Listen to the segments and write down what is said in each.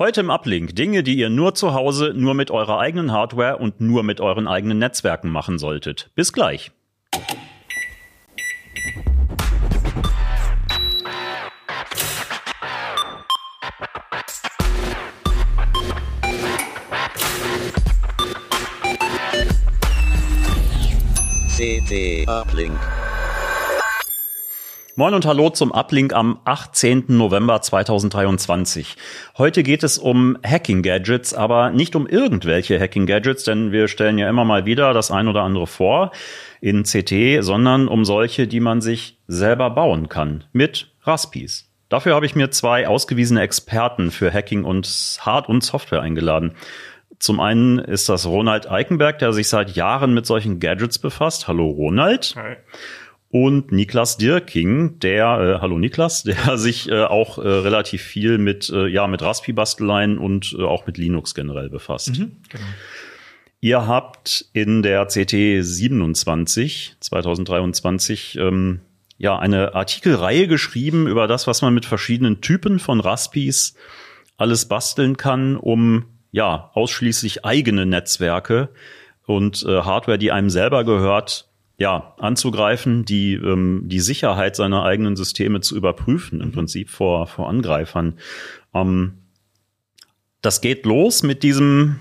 Heute im Uplink Dinge, die ihr nur zu Hause, nur mit eurer eigenen Hardware und nur mit euren eigenen Netzwerken machen solltet. Bis gleich. CT Uplink. Moin und hallo zum Uplink am 18. November 2023. Heute geht es um Hacking-Gadgets, aber nicht um irgendwelche Hacking-Gadgets, denn wir stellen ja immer mal wieder das ein oder andere vor in CT, sondern um solche, die man sich selber bauen kann mit Raspis. Dafür habe ich mir zwei ausgewiesene Experten für Hacking und Hard- und Software eingeladen. Zum einen ist das Ronald Eikenberg, der sich seit Jahren mit solchen Gadgets befasst. Hallo Ronald. Hi und Niklas Dirking, der, äh, hallo Niklas, der sich äh, auch äh, relativ viel mit, äh, ja, mit Raspi-Basteleien und äh, auch mit Linux generell befasst. Mhm, genau. Ihr habt in der CT 27 2023 ähm, ja eine Artikelreihe geschrieben über das, was man mit verschiedenen Typen von Raspis alles basteln kann, um ja ausschließlich eigene Netzwerke und äh, Hardware, die einem selber gehört, ja, anzugreifen, die, ähm, die Sicherheit seiner eigenen Systeme zu überprüfen, im mhm. Prinzip vor, vor Angreifern. Ähm, das geht los mit diesem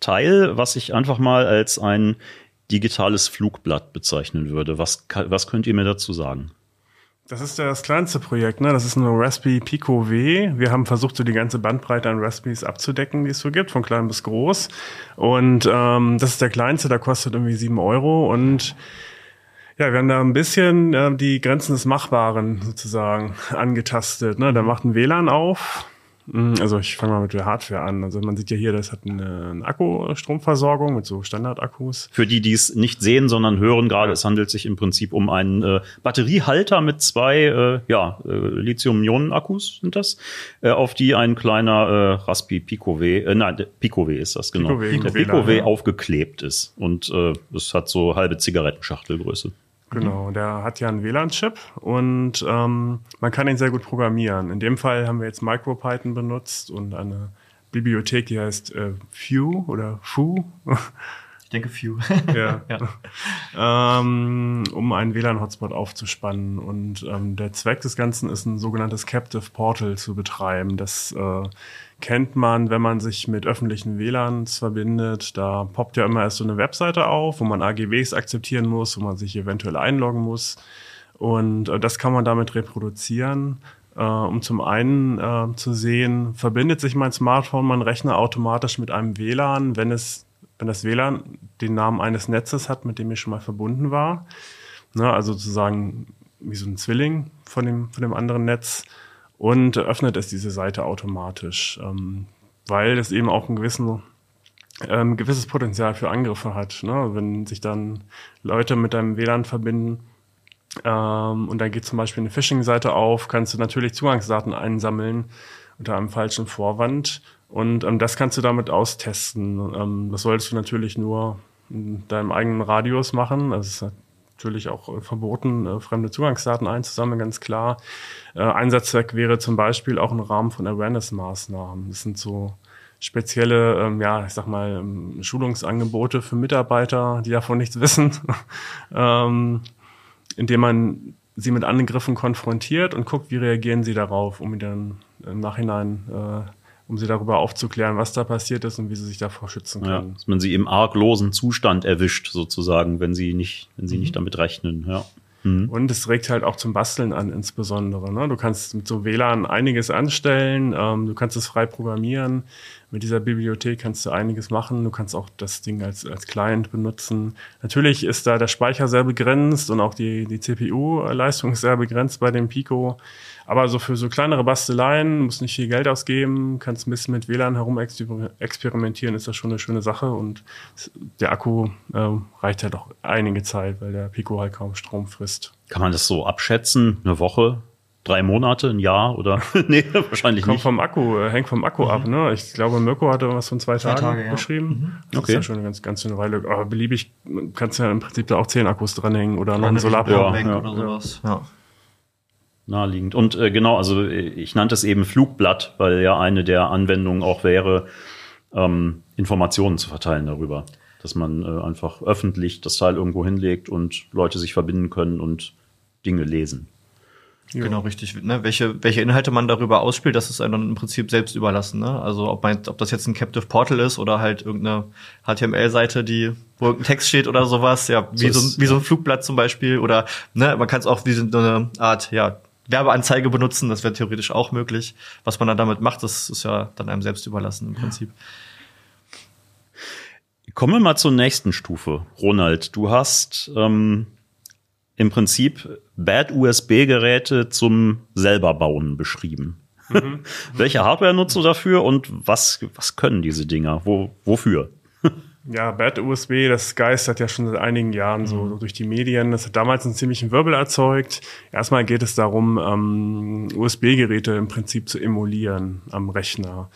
Teil, was ich einfach mal als ein digitales Flugblatt bezeichnen würde. Was, was könnt ihr mir dazu sagen? Das ist ja das kleinste Projekt, ne? Das ist nur Raspberry Pico W. Wir haben versucht, so die ganze Bandbreite an Raspberries abzudecken, die es so gibt, von klein bis groß. Und ähm, das ist der kleinste, der kostet irgendwie sieben Euro und ja, wir haben da ein bisschen äh, die Grenzen des Machbaren sozusagen angetastet. Ne? Da macht ein WLAN auf. Hm, also ich fange mal mit der Hardware an. Also man sieht ja hier, das hat eine, eine Akkustromversorgung mit so Standardakkus. Für die, die es nicht sehen, sondern hören gerade, ja. es handelt sich im Prinzip um einen äh, Batteriehalter mit zwei äh, ja, äh, Lithium-Ionen-Akkus sind das, äh, auf die ein kleiner äh, Raspi Pico W, äh, nein, Pico W ist das genau, Pico w, der Pico W ja. aufgeklebt ist und äh, es hat so halbe Zigarettenschachtelgröße. Genau, mhm. der hat ja einen WLAN-Chip und ähm, man kann ihn sehr gut programmieren. In dem Fall haben wir jetzt MicroPython benutzt und eine Bibliothek, die heißt äh, Few oder Foo. Ich denke Few. ja. ja. Ähm, um einen WLAN-Hotspot aufzuspannen. Und ähm, der Zweck des Ganzen ist, ein sogenanntes Captive Portal zu betreiben. Das äh, kennt man, wenn man sich mit öffentlichen WLANs verbindet. Da poppt ja immer erst so eine Webseite auf, wo man AGBs akzeptieren muss, wo man sich eventuell einloggen muss. Und äh, das kann man damit reproduzieren, äh, um zum einen äh, zu sehen, verbindet sich mein Smartphone, mein Rechner automatisch mit einem WLAN, wenn es, wenn das WLAN den Namen eines Netzes hat, mit dem ich schon mal verbunden war. Ne, also sozusagen wie so ein Zwilling von dem, von dem anderen Netz und öffnet es diese Seite automatisch, ähm, weil es eben auch ein gewissen, ähm, gewisses Potenzial für Angriffe hat. Ne? Wenn sich dann Leute mit deinem WLAN verbinden ähm, und dann geht zum Beispiel eine Phishing-Seite auf, kannst du natürlich Zugangsdaten einsammeln unter einem falschen Vorwand und ähm, das kannst du damit austesten. Ähm, das solltest du natürlich nur in deinem eigenen Radius machen. Also es ist natürlich auch äh, verboten, äh, fremde Zugangsdaten einzusammeln, ganz klar. Äh, Einsatzzweck wäre zum Beispiel auch im Rahmen von Awareness-Maßnahmen. Das sind so spezielle, ähm, ja, ich sag mal, ähm, Schulungsangebote für Mitarbeiter, die davon nichts wissen, ähm, indem man sie mit Angriffen konfrontiert und guckt, wie reagieren sie darauf, um dann im Nachhinein äh, um sie darüber aufzuklären, was da passiert ist und wie sie sich davor schützen können. Ja, dass man sie im arglosen Zustand erwischt, sozusagen, wenn sie nicht, wenn sie mhm. nicht damit rechnen. Ja. Mhm. Und es regt halt auch zum Basteln an, insbesondere. Ne? Du kannst mit so WLAN einiges anstellen, ähm, du kannst es frei programmieren. Mit dieser Bibliothek kannst du einiges machen. Du kannst auch das Ding als, als Client benutzen. Natürlich ist da der Speicher sehr begrenzt und auch die, die CPU-Leistung ist sehr begrenzt bei dem Pico. Aber so für so kleinere Basteleien, musst nicht viel Geld ausgeben, kannst ein bisschen mit WLAN herum experimentieren, ist das schon eine schöne Sache. Und der Akku äh, reicht halt auch einige Zeit, weil der Pico halt kaum Strom frisst. Kann man das so abschätzen? Eine Woche? Drei Monate, ein Jahr oder? nee, wahrscheinlich Kommt nicht. vom Akku, äh, hängt vom Akku mhm. ab, ne? Ich glaube, Mirko hatte was von zwei, zwei Tagen Tage, ja. beschrieben. Mhm. Das okay. ist ja schon eine ganz, ganz schöne Weile. Aber beliebig kannst du ja im Prinzip da auch zehn Akkus dranhängen oder noch ein Solarpanel ja, ja. oder sowas. Ja. Naheliegend. Und äh, genau, also äh, ich nannte es eben Flugblatt, weil ja eine der Anwendungen auch wäre, ähm, Informationen zu verteilen darüber. Dass man äh, einfach öffentlich das Teil irgendwo hinlegt und Leute sich verbinden können und Dinge lesen. Ja. Genau, richtig. Ne? Welche, welche Inhalte man darüber ausspielt, das ist einem dann im Prinzip selbst überlassen. Ne? Also ob, man, ob das jetzt ein Captive Portal ist oder halt irgendeine HTML-Seite, die wo irgendein Text steht oder sowas, ja, wie so, so, wie so ein Flugblatt zum Beispiel. Oder ne, man kann es auch wie so eine Art, ja, Werbeanzeige benutzen, das wäre theoretisch auch möglich. Was man dann damit macht, das ist ja dann einem selbst überlassen im Prinzip. Kommen wir mal zur nächsten Stufe. Ronald, du hast ähm, im Prinzip Bad USB-Geräte zum selber bauen beschrieben. Mhm. Welche Hardware nutzt du dafür und was, was können diese Dinger? Wo, wofür? Ja, Bad USB, das geistert ja schon seit einigen Jahren so, so, durch die Medien. Das hat damals einen ziemlichen Wirbel erzeugt. Erstmal geht es darum, ähm, USB-Geräte im Prinzip zu emulieren am Rechner.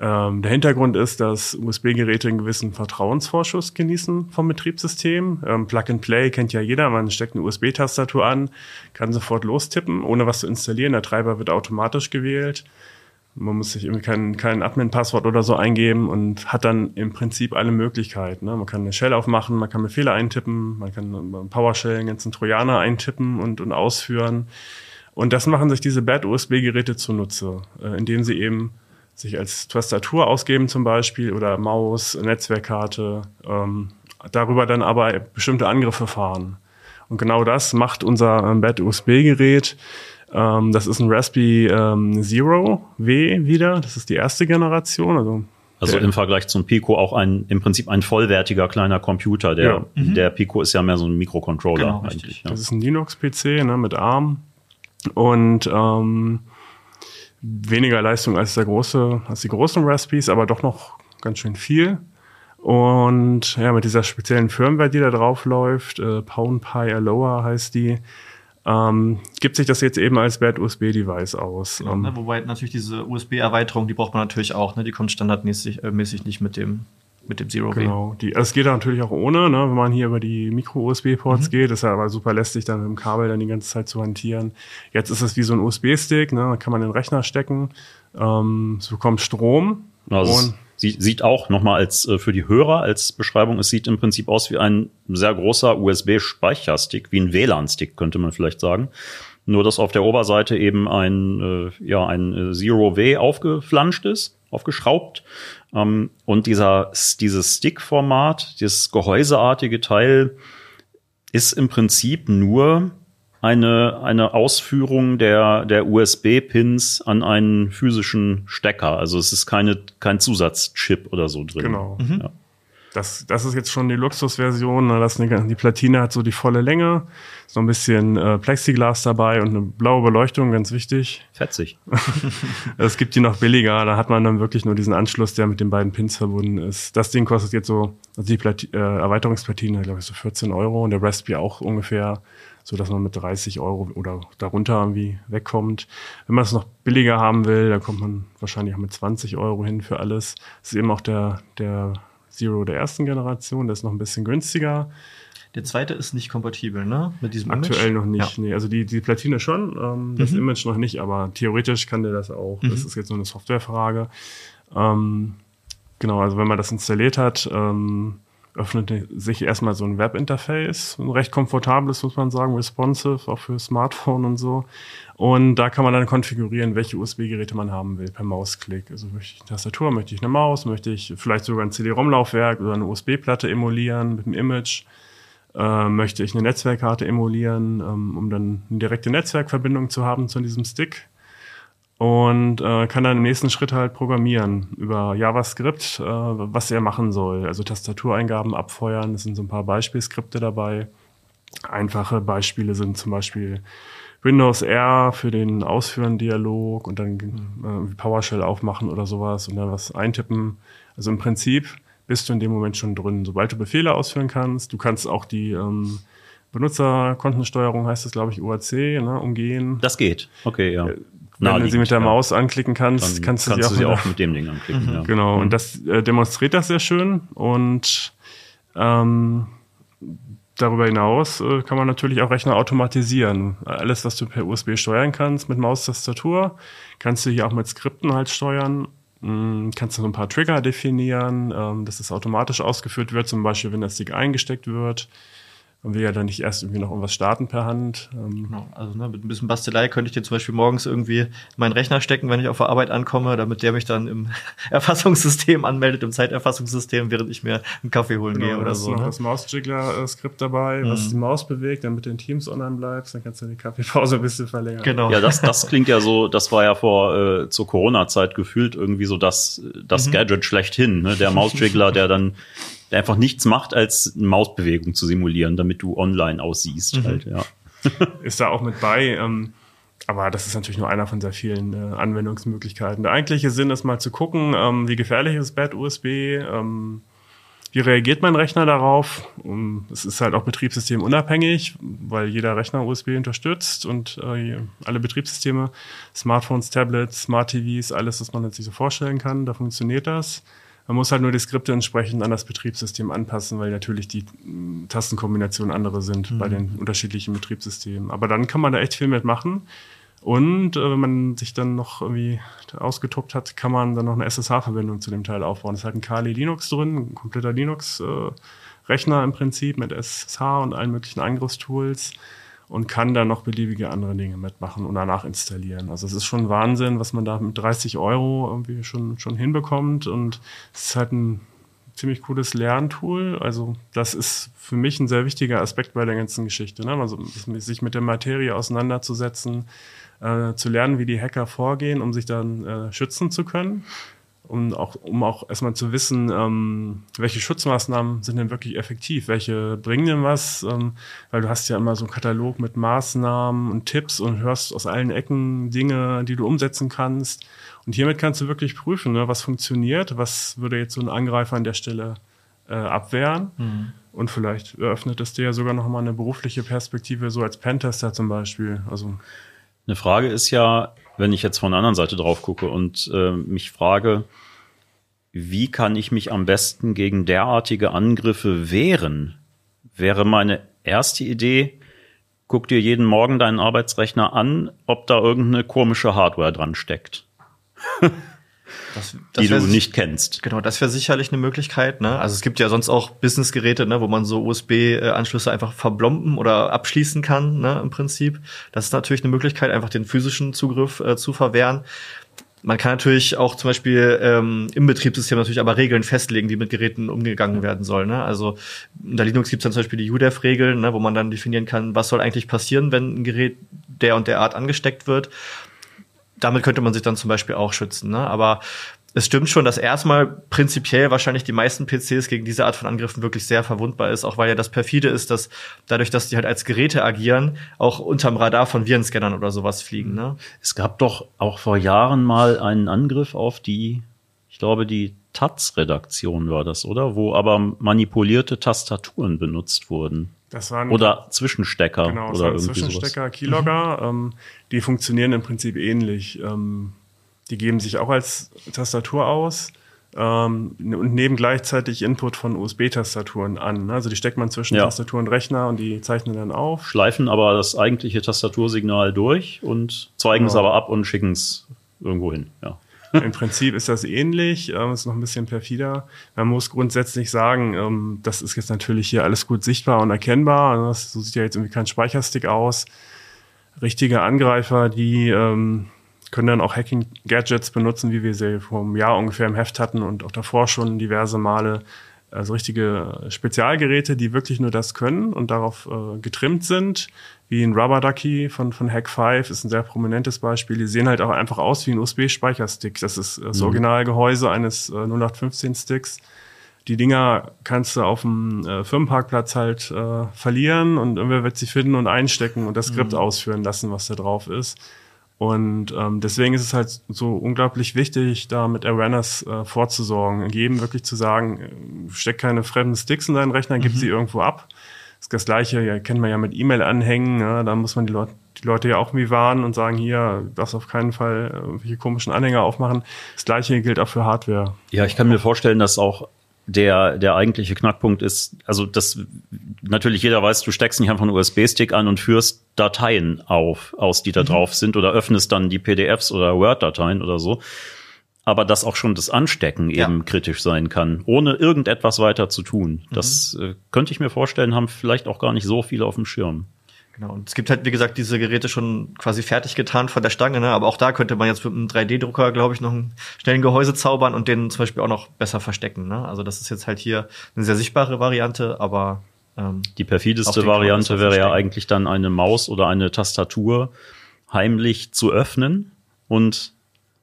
Ähm, der Hintergrund ist, dass USB-Geräte einen gewissen Vertrauensvorschuss genießen vom Betriebssystem. Ähm, Plug and Play kennt ja jeder. Man steckt eine USB-Tastatur an, kann sofort lostippen, ohne was zu installieren. Der Treiber wird automatisch gewählt. Man muss sich irgendwie kein, kein Admin-Passwort oder so eingeben und hat dann im Prinzip alle Möglichkeiten. Ne? Man kann eine Shell aufmachen, man kann Befehle eintippen, man kann PowerShell, einen ganzen Trojaner eintippen und, und ausführen. Und das machen sich diese Bad-USB-Geräte zunutze, äh, indem sie eben sich als Tastatur ausgeben zum Beispiel oder Maus, Netzwerkkarte, ähm, darüber dann aber bestimmte Angriffe fahren. Und genau das macht unser ähm, Bad-USB-Gerät. Ähm, das ist ein Raspberry ähm, Zero W wieder. Das ist die erste Generation. Also, also im Vergleich zum Pico auch ein im Prinzip ein vollwertiger kleiner Computer. Der, ja. mhm. der Pico ist ja mehr so ein Mikrocontroller genau, eigentlich. Ja. Das ist ein Linux-PC ne, mit ARM. Und ähm, weniger Leistung als der große, als die großen Raspberries, aber doch noch ganz schön viel. Und ja, mit dieser speziellen Firmware, die da drauf läuft, äh, Pound Pi Aloha heißt die, ähm, gibt sich das jetzt eben als Bad USB-Device aus. Genau, ähm, ne, wobei natürlich diese USB-Erweiterung, die braucht man natürlich auch, ne? die kommt standardmäßig äh, mäßig nicht mit dem mit dem Zero W. Genau, die, also es geht natürlich auch ohne, ne, wenn man hier über die Micro-USB-Ports mhm. geht, ist ja aber super lästig, dann mit dem Kabel dann die ganze Zeit zu hantieren. Jetzt ist es wie so ein USB-Stick, ne, da kann man in den Rechner stecken, ähm, es bekommt Strom. Also und sieht, sieht auch nochmal als äh, für die Hörer als Beschreibung, es sieht im Prinzip aus wie ein sehr großer USB-Speicherstick, wie ein WLAN-Stick, könnte man vielleicht sagen. Nur, dass auf der Oberseite eben ein, äh, ja, ein äh, Zero-W aufgeflanscht ist, aufgeschraubt. Ähm, und dieser, dieses Stick-Format, dieses gehäuseartige Teil, ist im Prinzip nur eine, eine Ausführung der, der USB-Pins an einen physischen Stecker. Also es ist keine, kein Zusatzchip oder so drin. Genau. Mhm. Ja. Das, das ist jetzt schon die Luxusversion. Ne? Das, die Platine hat so die volle Länge, so ein bisschen äh, Plexiglas dabei und eine blaue Beleuchtung, ganz wichtig. Fetzig. es gibt die noch billiger, da hat man dann wirklich nur diesen Anschluss, der mit den beiden Pins verbunden ist. Das Ding kostet jetzt so, also die Plati äh, Erweiterungsplatine, glaube ich, so 14 Euro und der Raspberry auch ungefähr, so dass man mit 30 Euro oder darunter irgendwie wegkommt. Wenn man es noch billiger haben will, dann kommt man wahrscheinlich auch mit 20 Euro hin für alles. Das ist eben auch der, der Zero der ersten Generation, der ist noch ein bisschen günstiger. Der zweite ist nicht kompatibel, ne? Mit diesem Aktuell Image? noch nicht, ja. nee. Also die, die Platine schon, ähm, das mhm. Image noch nicht, aber theoretisch kann der das auch. Mhm. Das ist jetzt nur eine Softwarefrage. Ähm, genau, also wenn man das installiert hat, ähm, öffnet sich erstmal so ein Webinterface, ein recht komfortables, muss man sagen, responsive, auch für Smartphone und so. Und da kann man dann konfigurieren, welche USB-Geräte man haben will per Mausklick. Also möchte ich eine Tastatur, möchte ich eine Maus, möchte ich vielleicht sogar ein CD-ROM-Laufwerk oder eine USB-Platte emulieren mit einem Image. Äh, möchte ich eine Netzwerkkarte emulieren, ähm, um dann eine direkte Netzwerkverbindung zu haben zu diesem Stick und äh, kann dann im nächsten Schritt halt programmieren über JavaScript, äh, was er machen soll. Also Tastatureingaben abfeuern, es sind so ein paar Beispielskripte dabei. Einfache Beispiele sind zum Beispiel Windows R für den Ausführen-Dialog und dann äh, PowerShell aufmachen oder sowas und dann was eintippen. Also im Prinzip bist du in dem Moment schon drin. Sobald du Befehle ausführen kannst, du kannst auch die ähm, Benutzerkontensteuerung heißt es, glaube ich, UAC, ne, umgehen. Das geht. Okay, ja. Wenn du sie mit der Maus anklicken kannst, Dann kannst du kannst sie, auch, sie auch mit dem Ding anklicken. Mhm. Ja. Genau, mhm. und das äh, demonstriert das sehr schön. Und ähm, darüber hinaus äh, kann man natürlich auch Rechner automatisieren. Alles, was du per USB steuern kannst mit Maustastatur, kannst du hier auch mit Skripten halt steuern. Mm, kannst du so ein paar Trigger definieren, ähm, dass es automatisch ausgeführt wird, zum Beispiel wenn der Stick eingesteckt wird und wir ja dann nicht erst irgendwie noch irgendwas starten per Hand. Ähm. Genau, also ne, mit ein bisschen Bastelei könnte ich dir zum Beispiel morgens irgendwie in meinen Rechner stecken, wenn ich auf der Arbeit ankomme, damit der mich dann im Erfassungssystem anmeldet, im Zeiterfassungssystem, während ich mir einen Kaffee holen genau, gehe oder so. Noch ne? das Mausjiggler-Skript dabei, mhm. was die Maus bewegt, damit du in Teams online bleibst, dann kannst du die Kaffeepause ein bisschen verlängern. Genau. Ja, das, das klingt ja so, das war ja vor äh, zur Corona-Zeit gefühlt irgendwie so das, das mhm. Gadget schlechthin, ne? Der Mausjiggler, der dann der einfach nichts macht, als eine Mausbewegung zu simulieren, damit du online aussiehst. Mhm. Halt, ja. Ist da auch mit bei. Ähm, aber das ist natürlich nur einer von sehr vielen äh, Anwendungsmöglichkeiten. Der eigentliche Sinn ist mal zu gucken, ähm, wie gefährlich ist Bad USB, ähm, wie reagiert mein Rechner darauf? Um, es ist halt auch betriebssystemunabhängig, weil jeder Rechner USB unterstützt und äh, alle Betriebssysteme, Smartphones, Tablets, Smart TVs, alles, was man sich so vorstellen kann, da funktioniert das. Man muss halt nur die Skripte entsprechend an das Betriebssystem anpassen, weil natürlich die mm, Tastenkombinationen andere sind mhm. bei den unterschiedlichen Betriebssystemen. Aber dann kann man da echt viel mitmachen. Und äh, wenn man sich dann noch irgendwie ausgetobt hat, kann man dann noch eine SSH-Verbindung zu dem Teil aufbauen. Es ist halt ein Kali Linux drin, ein kompletter Linux-Rechner äh, im Prinzip mit SSH und allen möglichen Angriffstools und kann dann noch beliebige andere Dinge mitmachen und danach installieren. Also es ist schon Wahnsinn, was man da mit 30 Euro irgendwie schon, schon hinbekommt und es ist halt ein ziemlich cooles Lerntool. Also das ist für mich ein sehr wichtiger Aspekt bei der ganzen Geschichte. Ne? Also sich mit der Materie auseinanderzusetzen, äh, zu lernen, wie die Hacker vorgehen, um sich dann äh, schützen zu können um auch, um auch erstmal zu wissen, ähm, welche Schutzmaßnahmen sind denn wirklich effektiv, welche bringen denn was, ähm, weil du hast ja immer so einen Katalog mit Maßnahmen und Tipps und hörst aus allen Ecken Dinge, die du umsetzen kannst. Und hiermit kannst du wirklich prüfen, ne, was funktioniert, was würde jetzt so ein Angreifer an der Stelle äh, abwehren. Mhm. Und vielleicht eröffnet es dir ja sogar noch mal eine berufliche Perspektive, so als Pentester zum Beispiel. Also eine Frage ist ja, wenn ich jetzt von der anderen Seite drauf gucke und äh, mich frage, wie kann ich mich am besten gegen derartige Angriffe wehren? Wäre meine erste Idee, guck dir jeden Morgen deinen Arbeitsrechner an, ob da irgendeine komische Hardware dran steckt. Das, das die du nicht kennst. Genau, das wäre sicherlich eine Möglichkeit. Ne? Also es gibt ja sonst auch Businessgeräte, ne, wo man so USB-Anschlüsse einfach verblomben oder abschließen kann, ne, im Prinzip. Das ist natürlich eine Möglichkeit, einfach den physischen Zugriff äh, zu verwehren. Man kann natürlich auch zum Beispiel ähm, im Betriebssystem natürlich aber Regeln festlegen, wie mit Geräten umgegangen werden soll. Ne? Also in der Linux gibt es dann zum Beispiel die UDEF-Regeln, ne, wo man dann definieren kann, was soll eigentlich passieren, wenn ein Gerät der und der Art angesteckt wird damit könnte man sich dann zum Beispiel auch schützen. Ne? Aber es stimmt schon, dass erstmal prinzipiell wahrscheinlich die meisten PCs gegen diese Art von Angriffen wirklich sehr verwundbar ist, auch weil ja das perfide ist, dass dadurch, dass die halt als Geräte agieren, auch unterm Radar von Virenscannern oder sowas fliegen. Ne? Es gab doch auch vor Jahren mal einen Angriff auf die, ich glaube, die Taz-Redaktion war das, oder? Wo aber manipulierte Tastaturen benutzt wurden. Das waren, oder Zwischenstecker. Genau, oder irgendwie Zwischenstecker, sowas. Keylogger. Mhm. Ähm, die funktionieren im Prinzip ähnlich. Ähm, die geben sich auch als Tastatur aus ähm, und nehmen gleichzeitig Input von USB-Tastaturen an. Also die steckt man zwischen ja. Tastatur und Rechner und die zeichnen dann auf. Schleifen aber das eigentliche Tastatursignal durch und zeigen genau. es aber ab und schicken es irgendwo hin. Ja. Im Prinzip ist das ähnlich, ähm, ist noch ein bisschen perfider. Man muss grundsätzlich sagen, ähm, das ist jetzt natürlich hier alles gut sichtbar und erkennbar. Also das, so sieht ja jetzt irgendwie kein Speicherstick aus. Richtige Angreifer, die ähm, können dann auch Hacking-Gadgets benutzen, wie wir sie vor einem Jahr ungefähr im Heft hatten und auch davor schon diverse Male. Also richtige Spezialgeräte, die wirklich nur das können und darauf äh, getrimmt sind wie ein Rubber Ducky von, von Hack 5 ist ein sehr prominentes Beispiel. Die sehen halt auch einfach aus wie ein USB-Speicherstick. Das ist das mhm. Originalgehäuse eines äh, 0815-Sticks. Die Dinger kannst du auf dem äh, Firmenparkplatz halt äh, verlieren und irgendwer wird sie finden und einstecken und das Skript mhm. ausführen lassen, was da drauf ist. Und ähm, deswegen ist es halt so unglaublich wichtig, da mit Awareness äh, vorzusorgen, jedem wirklich zu sagen, äh, steck keine fremden Sticks in deinen Rechner, gib mhm. sie irgendwo ab das Gleiche ja, kennt man ja mit E-Mail-Anhängen. Ja, da muss man die Leute, die Leute ja auch irgendwie warnen und sagen, hier, das auf keinen Fall irgendwelche komischen Anhänger aufmachen. Das Gleiche gilt auch für Hardware. Ja, ich kann mir vorstellen, dass auch der, der eigentliche Knackpunkt ist, also das natürlich jeder weiß, du steckst nicht einfach einen USB-Stick an und führst Dateien auf, aus, die da mhm. drauf sind oder öffnest dann die PDFs oder Word-Dateien oder so. Aber dass auch schon das Anstecken ja. eben kritisch sein kann, ohne irgendetwas weiter zu tun. Mhm. Das äh, könnte ich mir vorstellen, haben vielleicht auch gar nicht so viele auf dem Schirm. Genau. Und es gibt halt, wie gesagt, diese Geräte schon quasi fertig getan von der Stange, ne? aber auch da könnte man jetzt mit einem 3D-Drucker, glaube ich, noch einen schnellen Gehäuse zaubern und den zum Beispiel auch noch besser verstecken. Ne? Also das ist jetzt halt hier eine sehr sichtbare Variante, aber ähm, die perfideste Variante wäre ja eigentlich dann eine Maus oder eine Tastatur heimlich zu öffnen und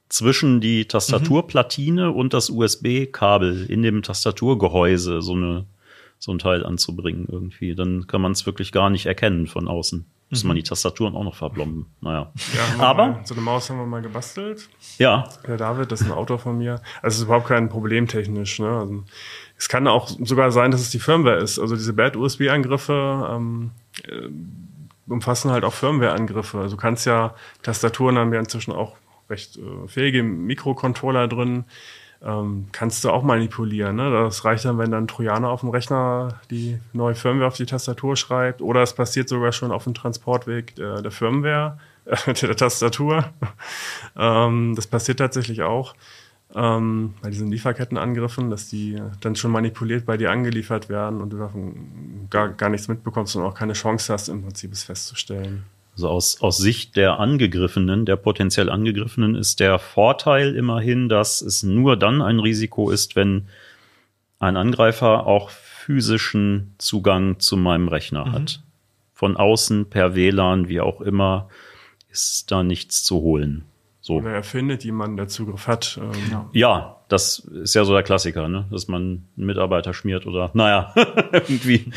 zwischen die Tastaturplatine mhm. und das USB-Kabel in dem Tastaturgehäuse so eine so ein Teil anzubringen irgendwie. Dann kann man es wirklich gar nicht erkennen von außen. Muss mhm. man die Tastaturen auch noch verblomben. Naja. Ja, Aber mal, so eine Maus haben wir mal gebastelt. Ja. Der David, das ist ein Autor von mir. Also es ist überhaupt kein Problem technisch. Ne? Also, es kann auch sogar sein, dass es die Firmware ist. Also diese Bad-USB-Angriffe ähm, äh, umfassen halt auch Firmware-Angriffe. Also du kannst ja Tastaturen haben ja inzwischen auch recht äh, fähige Mikrocontroller drin ähm, kannst du auch manipulieren. Ne? Das reicht dann, wenn dann ein Trojaner auf dem Rechner die neue Firmware auf die Tastatur schreibt oder es passiert sogar schon auf dem Transportweg der, der Firmware, äh, der Tastatur. ähm, das passiert tatsächlich auch ähm, bei diesen Lieferkettenangriffen, dass die dann schon manipuliert bei dir angeliefert werden und du davon gar, gar nichts mitbekommst und auch keine Chance hast, im Prinzip es festzustellen. Also aus, aus Sicht der Angegriffenen, der potenziell Angegriffenen, ist der Vorteil immerhin, dass es nur dann ein Risiko ist, wenn ein Angreifer auch physischen Zugang zu meinem Rechner mhm. hat. Von außen, per WLAN, wie auch immer, ist da nichts zu holen. So. Oder er findet jemanden, der Zugriff hat. Ähm. Ja, das ist ja so der Klassiker, ne? dass man einen Mitarbeiter schmiert oder, naja, irgendwie.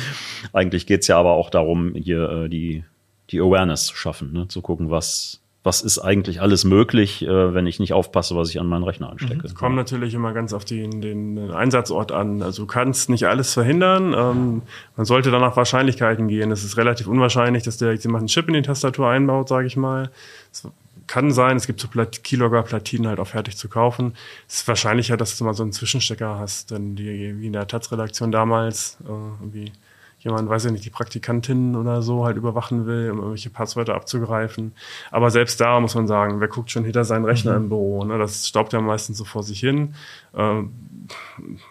Eigentlich geht's ja aber auch darum, hier äh, die die Awareness zu schaffen, ne? zu gucken, was, was ist eigentlich alles möglich, äh, wenn ich nicht aufpasse, was ich an meinen Rechner anstecke. Es kommt natürlich immer ganz auf den, den Einsatzort an. Also du kannst nicht alles verhindern. Ähm, man sollte dann nach Wahrscheinlichkeiten gehen. Es ist relativ unwahrscheinlich, dass der jemand einen Chip in die Tastatur einbaut, sage ich mal. Es kann sein, es gibt so Plat Keylogger-Platinen halt auch fertig zu kaufen. Es ist wahrscheinlicher, dass du mal so einen Zwischenstecker hast, denn die, wie in der Taz-Redaktion damals, äh, irgendwie jemand, weiß ich nicht, die Praktikantin oder so halt überwachen will, um irgendwelche Passwörter abzugreifen. Aber selbst da muss man sagen, wer guckt schon hinter seinen Rechner mhm. im Büro? Ne? Das staubt ja meistens so vor sich hin. Ähm,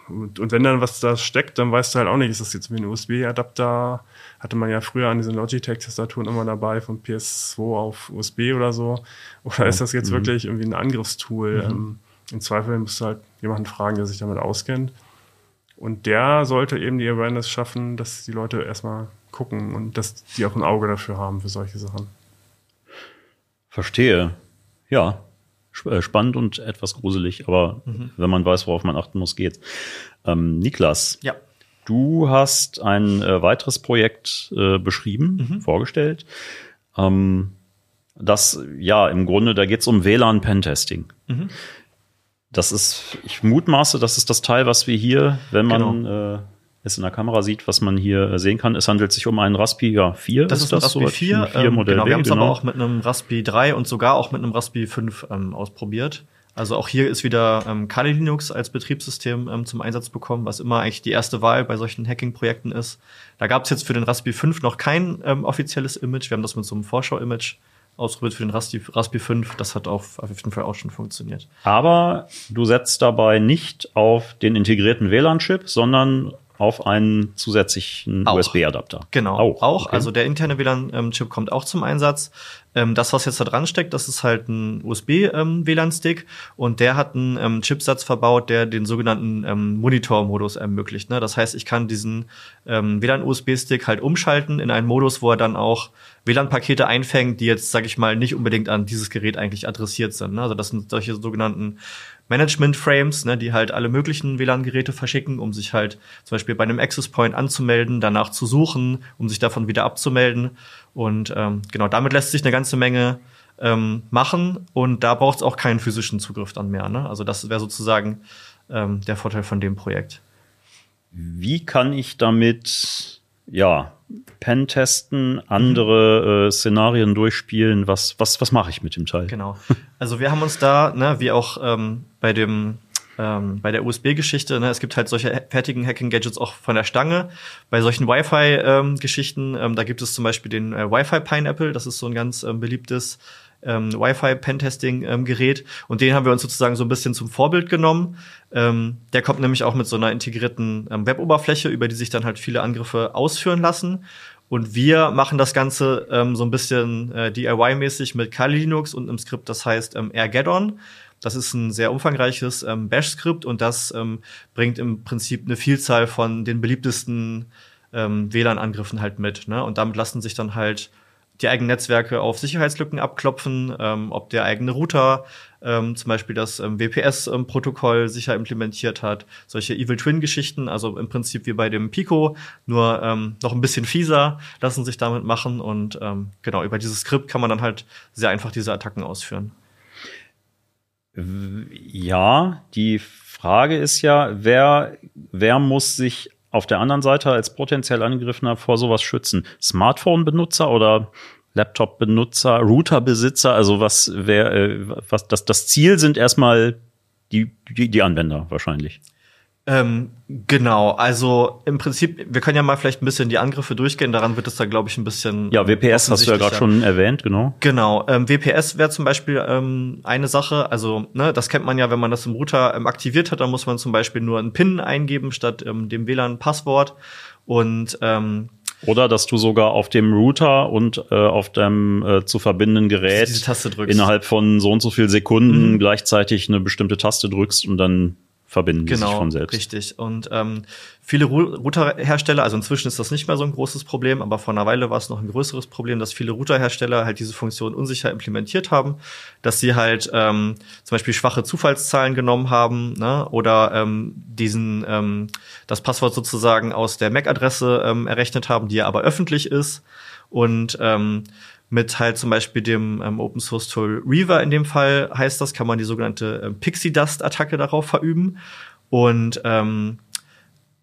und, und, wenn dann was da steckt, dann weißt du halt auch nicht, ist das jetzt wie ein USB-Adapter? Hatte man ja früher an diesen Logitech-Tastaturen immer dabei, von PS2 auf USB oder so. Oder ist das jetzt mhm. wirklich irgendwie ein Angriffstool? Mhm. Ähm, Im Zweifel musst du halt jemanden fragen, der sich damit auskennt. Und der sollte eben die Awareness schaffen, dass die Leute erstmal gucken und dass die auch ein Auge dafür haben für solche Sachen. Verstehe. Ja, äh, spannend und etwas gruselig, aber mhm. wenn man weiß, worauf man achten muss, geht's. Ähm, Niklas. Ja. Du hast ein äh, weiteres Projekt äh, beschrieben, mhm. vorgestellt. Ähm, das, ja, im Grunde, da geht's um WLAN-Pentesting. Mhm. Das ist, ich mutmaße, das ist das Teil, was wir hier, wenn man genau. äh, es in der Kamera sieht, was man hier äh, sehen kann. Es handelt sich um einen Raspi ja, 4. Das ist, ist das ein Raspi 4. 4 ähm, Modell genau, wir haben es genau. aber auch mit einem Raspi 3 und sogar auch mit einem Raspi 5 ähm, ausprobiert. Also auch hier ist wieder ähm, Kali Linux als Betriebssystem ähm, zum Einsatz bekommen, was immer eigentlich die erste Wahl bei solchen Hacking-Projekten ist. Da gab es jetzt für den Raspi 5 noch kein ähm, offizielles Image. Wir haben das mit so einem Vorschau-Image ausprobiert für den Raspi, Raspi 5. Das hat auf, auf jeden Fall auch schon funktioniert. Aber du setzt dabei nicht auf den integrierten WLAN-Chip, sondern auf einen zusätzlichen USB-Adapter. Genau, auch. auch. Okay. Also der interne WLAN-Chip kommt auch zum Einsatz. Ähm, das, was jetzt da dran steckt, das ist halt ein USB-WLAN-Stick ähm, und der hat einen ähm, Chipsatz verbaut, der den sogenannten Monitor-Modus ermöglicht. Ne? Das heißt, ich kann diesen WLAN-USB-Stick halt umschalten in einen Modus, wo er dann auch WLAN-Pakete einfängt, die jetzt, sag ich mal, nicht unbedingt an dieses Gerät eigentlich adressiert sind. Ne? Also das sind solche sogenannten Management-Frames, ne, die halt alle möglichen WLAN-Geräte verschicken, um sich halt zum Beispiel bei einem Access Point anzumelden, danach zu suchen, um sich davon wieder abzumelden. Und ähm, genau, damit lässt sich eine ganze Menge ähm, machen und da braucht es auch keinen physischen Zugriff dann mehr. Ne? Also das wäre sozusagen ähm, der Vorteil von dem Projekt. Wie kann ich damit ja Pen testen, andere äh, Szenarien durchspielen. Was, was, was mache ich mit dem Teil? Genau. Also wir haben uns da, ne, wie auch ähm, bei dem ähm, bei der USB-Geschichte, ne, es gibt halt solche fertigen Hacking-Gadgets auch von der Stange. Bei solchen Wi-Fi-Geschichten, ähm, da gibt es zum Beispiel den äh, Wi-Fi Pineapple, das ist so ein ganz ähm, beliebtes ähm, Wi-Fi-Pentesting-Gerät. Ähm, und den haben wir uns sozusagen so ein bisschen zum Vorbild genommen. Ähm, der kommt nämlich auch mit so einer integrierten ähm, Web-Oberfläche, über die sich dann halt viele Angriffe ausführen lassen. Und wir machen das Ganze ähm, so ein bisschen äh, DIY-mäßig mit Kali Linux und einem Skript, das heißt ähm, AirGaddon. Das ist ein sehr umfangreiches ähm, Bash-Skript und das ähm, bringt im Prinzip eine Vielzahl von den beliebtesten ähm, WLAN-Angriffen halt mit. Ne? Und damit lassen sich dann halt die eigenen Netzwerke auf Sicherheitslücken abklopfen, ähm, ob der eigene Router ähm, zum Beispiel das ähm, WPS-Protokoll sicher implementiert hat, solche Evil Twin-Geschichten, also im Prinzip wie bei dem Pico, nur ähm, noch ein bisschen fieser lassen sich damit machen und ähm, genau über dieses Skript kann man dann halt sehr einfach diese Attacken ausführen. Ja, die Frage ist ja, wer, wer muss sich auf der anderen Seite als potenziell Angegriffener vor sowas schützen? Smartphone-Benutzer oder Laptop-Benutzer, Router-Besitzer? Also was, wer, äh, was, das, das Ziel sind erstmal die, die, die Anwender wahrscheinlich. Ähm, genau, also im Prinzip, wir können ja mal vielleicht ein bisschen die Angriffe durchgehen, daran wird es da, glaube ich, ein bisschen. Ja, WPS hast du ja gerade schon erwähnt, genau. Genau, ähm, WPS wäre zum Beispiel ähm, eine Sache, also ne, das kennt man ja, wenn man das im Router ähm, aktiviert hat, dann muss man zum Beispiel nur einen PIN eingeben statt ähm, dem WLAN-Passwort. Und ähm, oder dass du sogar auf dem Router und äh, auf dem äh, zu verbindenden Gerät innerhalb von so und so viel Sekunden mhm. gleichzeitig eine bestimmte Taste drückst und dann verbinden genau, sich von selbst. Richtig. Und ähm, viele Routerhersteller, also inzwischen ist das nicht mehr so ein großes Problem, aber vor einer Weile war es noch ein größeres Problem, dass viele Routerhersteller halt diese Funktion unsicher implementiert haben, dass sie halt ähm, zum Beispiel schwache Zufallszahlen genommen haben ne, oder ähm, diesen ähm, das Passwort sozusagen aus der MAC-Adresse ähm, errechnet haben, die ja aber öffentlich ist. Und ähm, mit halt zum Beispiel dem ähm, Open Source Tool Reaver in dem Fall heißt das, kann man die sogenannte ähm, Pixie Dust Attacke darauf verüben. Und ähm,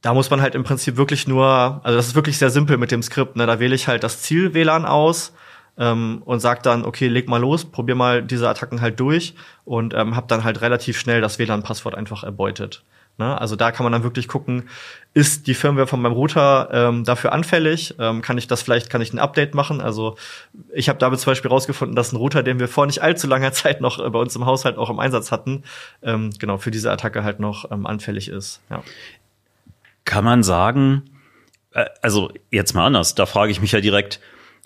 da muss man halt im Prinzip wirklich nur, also das ist wirklich sehr simpel mit dem Skript. Ne? Da wähle ich halt das Ziel WLAN aus ähm, und sag dann, okay, leg mal los, probier mal diese Attacken halt durch und ähm, hab dann halt relativ schnell das WLAN-Passwort einfach erbeutet. Ne? Also da kann man dann wirklich gucken, ist die Firmware von meinem Router ähm, dafür anfällig? Ähm, kann ich das vielleicht, kann ich ein Update machen? Also ich habe damit zum Beispiel rausgefunden, dass ein Router, den wir vor nicht allzu langer Zeit noch äh, bei uns im Haushalt auch im Einsatz hatten, ähm, genau für diese Attacke halt noch ähm, anfällig ist. Ja. Kann man sagen, äh, also jetzt mal anders, da frage ich mich ja direkt,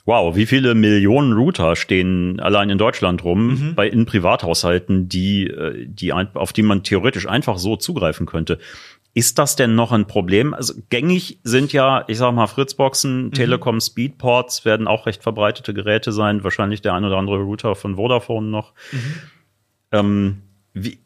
Wow, wie viele Millionen Router stehen allein in Deutschland rum mhm. bei in Privathaushalten, die, äh, die auf die man theoretisch einfach so zugreifen könnte. Ist das denn noch ein Problem? Also gängig sind ja, ich sag mal, Fritzboxen, mhm. Telekom Speedports werden auch recht verbreitete Geräte sein, wahrscheinlich der ein oder andere Router von Vodafone noch. Mhm. Ähm, wie,